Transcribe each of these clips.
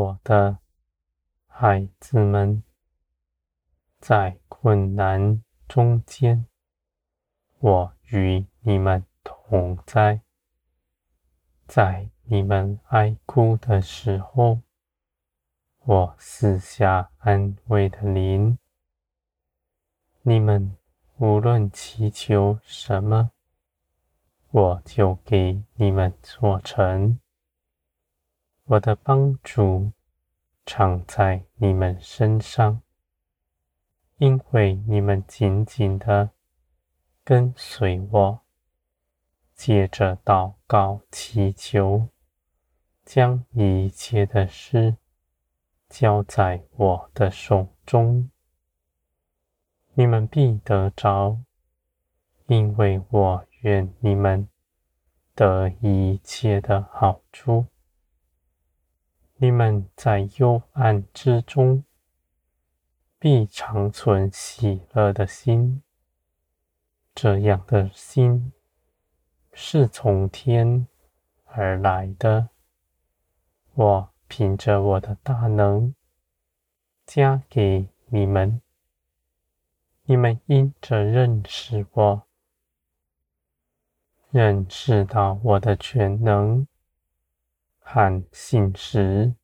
我的孩子们，在困难中间，我与你们同在；在你们哀哭的时候，我赐下安慰的灵。你们无论祈求什么，我就给你们做成。我的帮助常在你们身上，因为你们紧紧地跟随我，借着祷告祈求，将一切的事交在我的手中，你们必得着，因为我。愿你们得一切的好处。你们在幽暗之中，必长存喜乐的心。这样的心是从天而来的。我凭着我的大能加给你们。你们因着认识我。认识到我的全能和信实，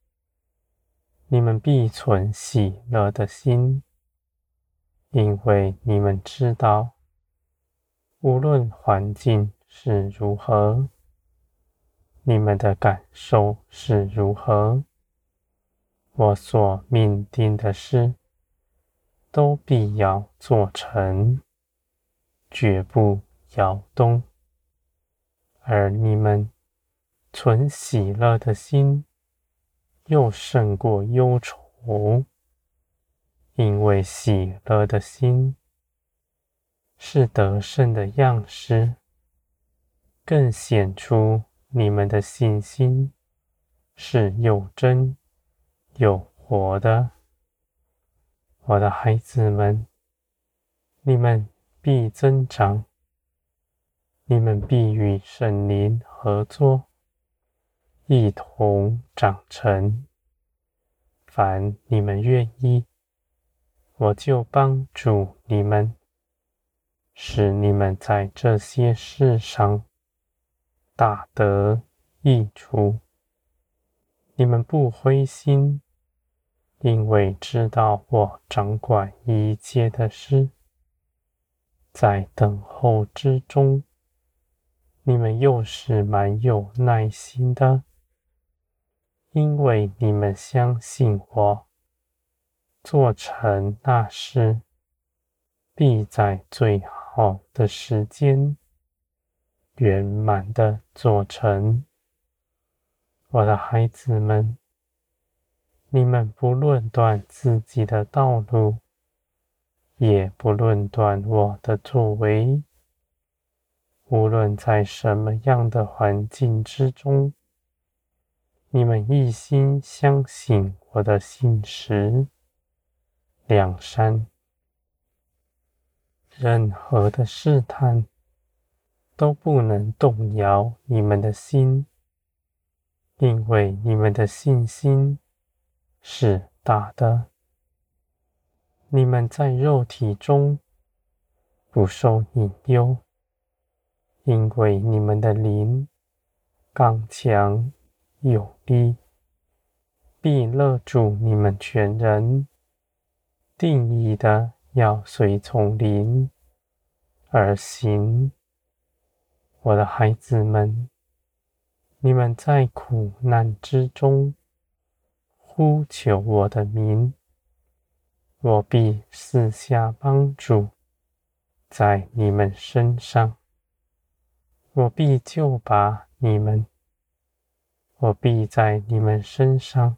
你们必存喜乐的心，因为你们知道，无论环境是如何，你们的感受是如何，我所命定的事，都必要做成，绝不摇动。而你们存喜乐的心，又胜过忧愁，因为喜乐的心是得胜的样式，更显出你们的信心是又真又活的。我的孩子们，你们必增长。你们必与圣灵合作，一同长成。凡你们愿意，我就帮助你们，使你们在这些事上大得益处。你们不灰心，因为知道我掌管一切的事，在等候之中。你们又是蛮有耐心的，因为你们相信我，做成那事，必在最好的时间圆满的做成。我的孩子们，你们不论断自己的道路，也不论断我的作为。无论在什么样的环境之中，你们一心相信我的信实、两山，任何的试探都不能动摇你们的心，因为你们的信心是大的。你们在肉体中不受引诱。因为你们的灵刚强有力，必勒住你们全人，定意的要随从灵而行。我的孩子们，你们在苦难之中呼求我的名，我必四下帮助在你们身上。我必救拔你们，我必在你们身上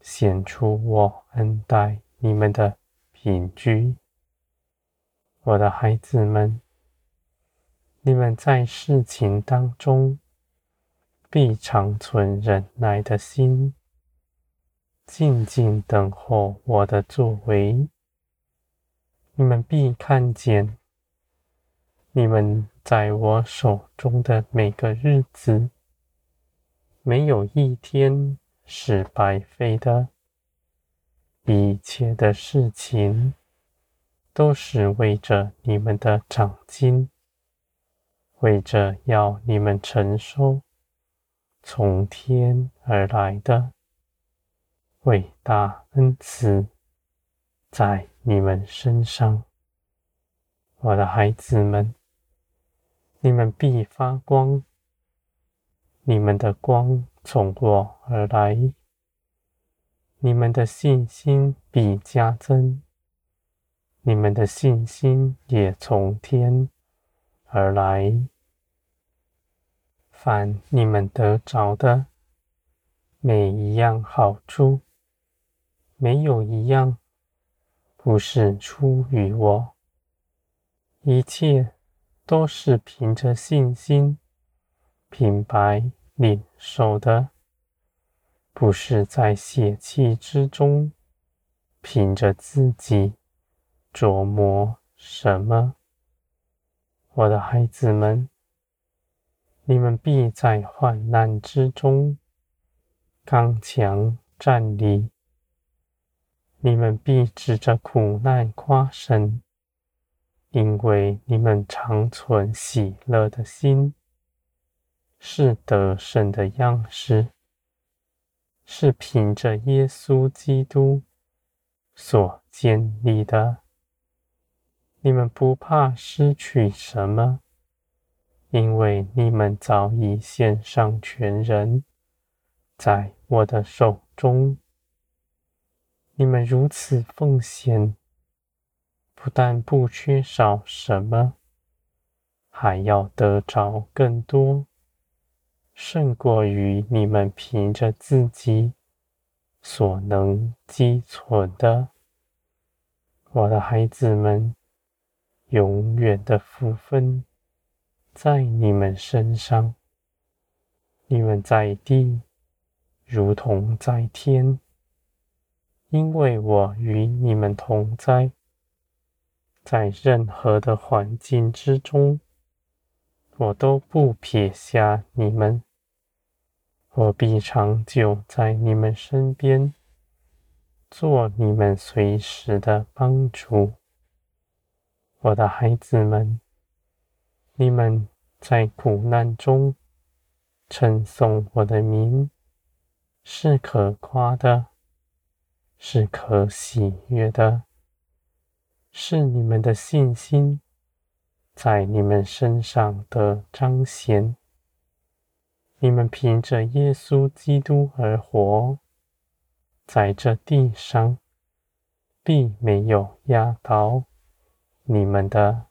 显出我恩待你们的凭据。我的孩子们，你们在事情当中必长存忍耐的心，静静等候我的作为。你们必看见，你们。在我手中的每个日子，没有一天是白费的。一切的事情都是为着你们的长进，为着要你们承受从天而来的伟大恩赐，在你们身上，我的孩子们，你们必发光，你们的光从我而来。你们的信心必加增，你们的信心也从天而来。凡你们得着的每一样好处，没有一样不是出于我，一切都是凭着信心平白领受的。不是在血气之中，凭着自己琢磨什么，我的孩子们，你们必在患难之中刚强站立，你们必指着苦难夸神，因为你们常存喜乐的心，是得胜的样式。是凭着耶稣基督所建立的，你们不怕失去什么，因为你们早已献上全人，在我的手中。你们如此奉献，不但不缺少什么，还要得着更多。胜过于你们凭着自己所能积存的，我的孩子们，永远的福分在你们身上。你们在地如同在天，因为我与你们同在，在任何的环境之中，我都不撇下你们。我必长久在你们身边，做你们随时的帮助。我的孩子们，你们在苦难中称颂我的名，是可夸的，是可喜悦的，是你们的信心在你们身上的彰显。你们凭着耶稣基督而活，在这地上并没有压倒你们的。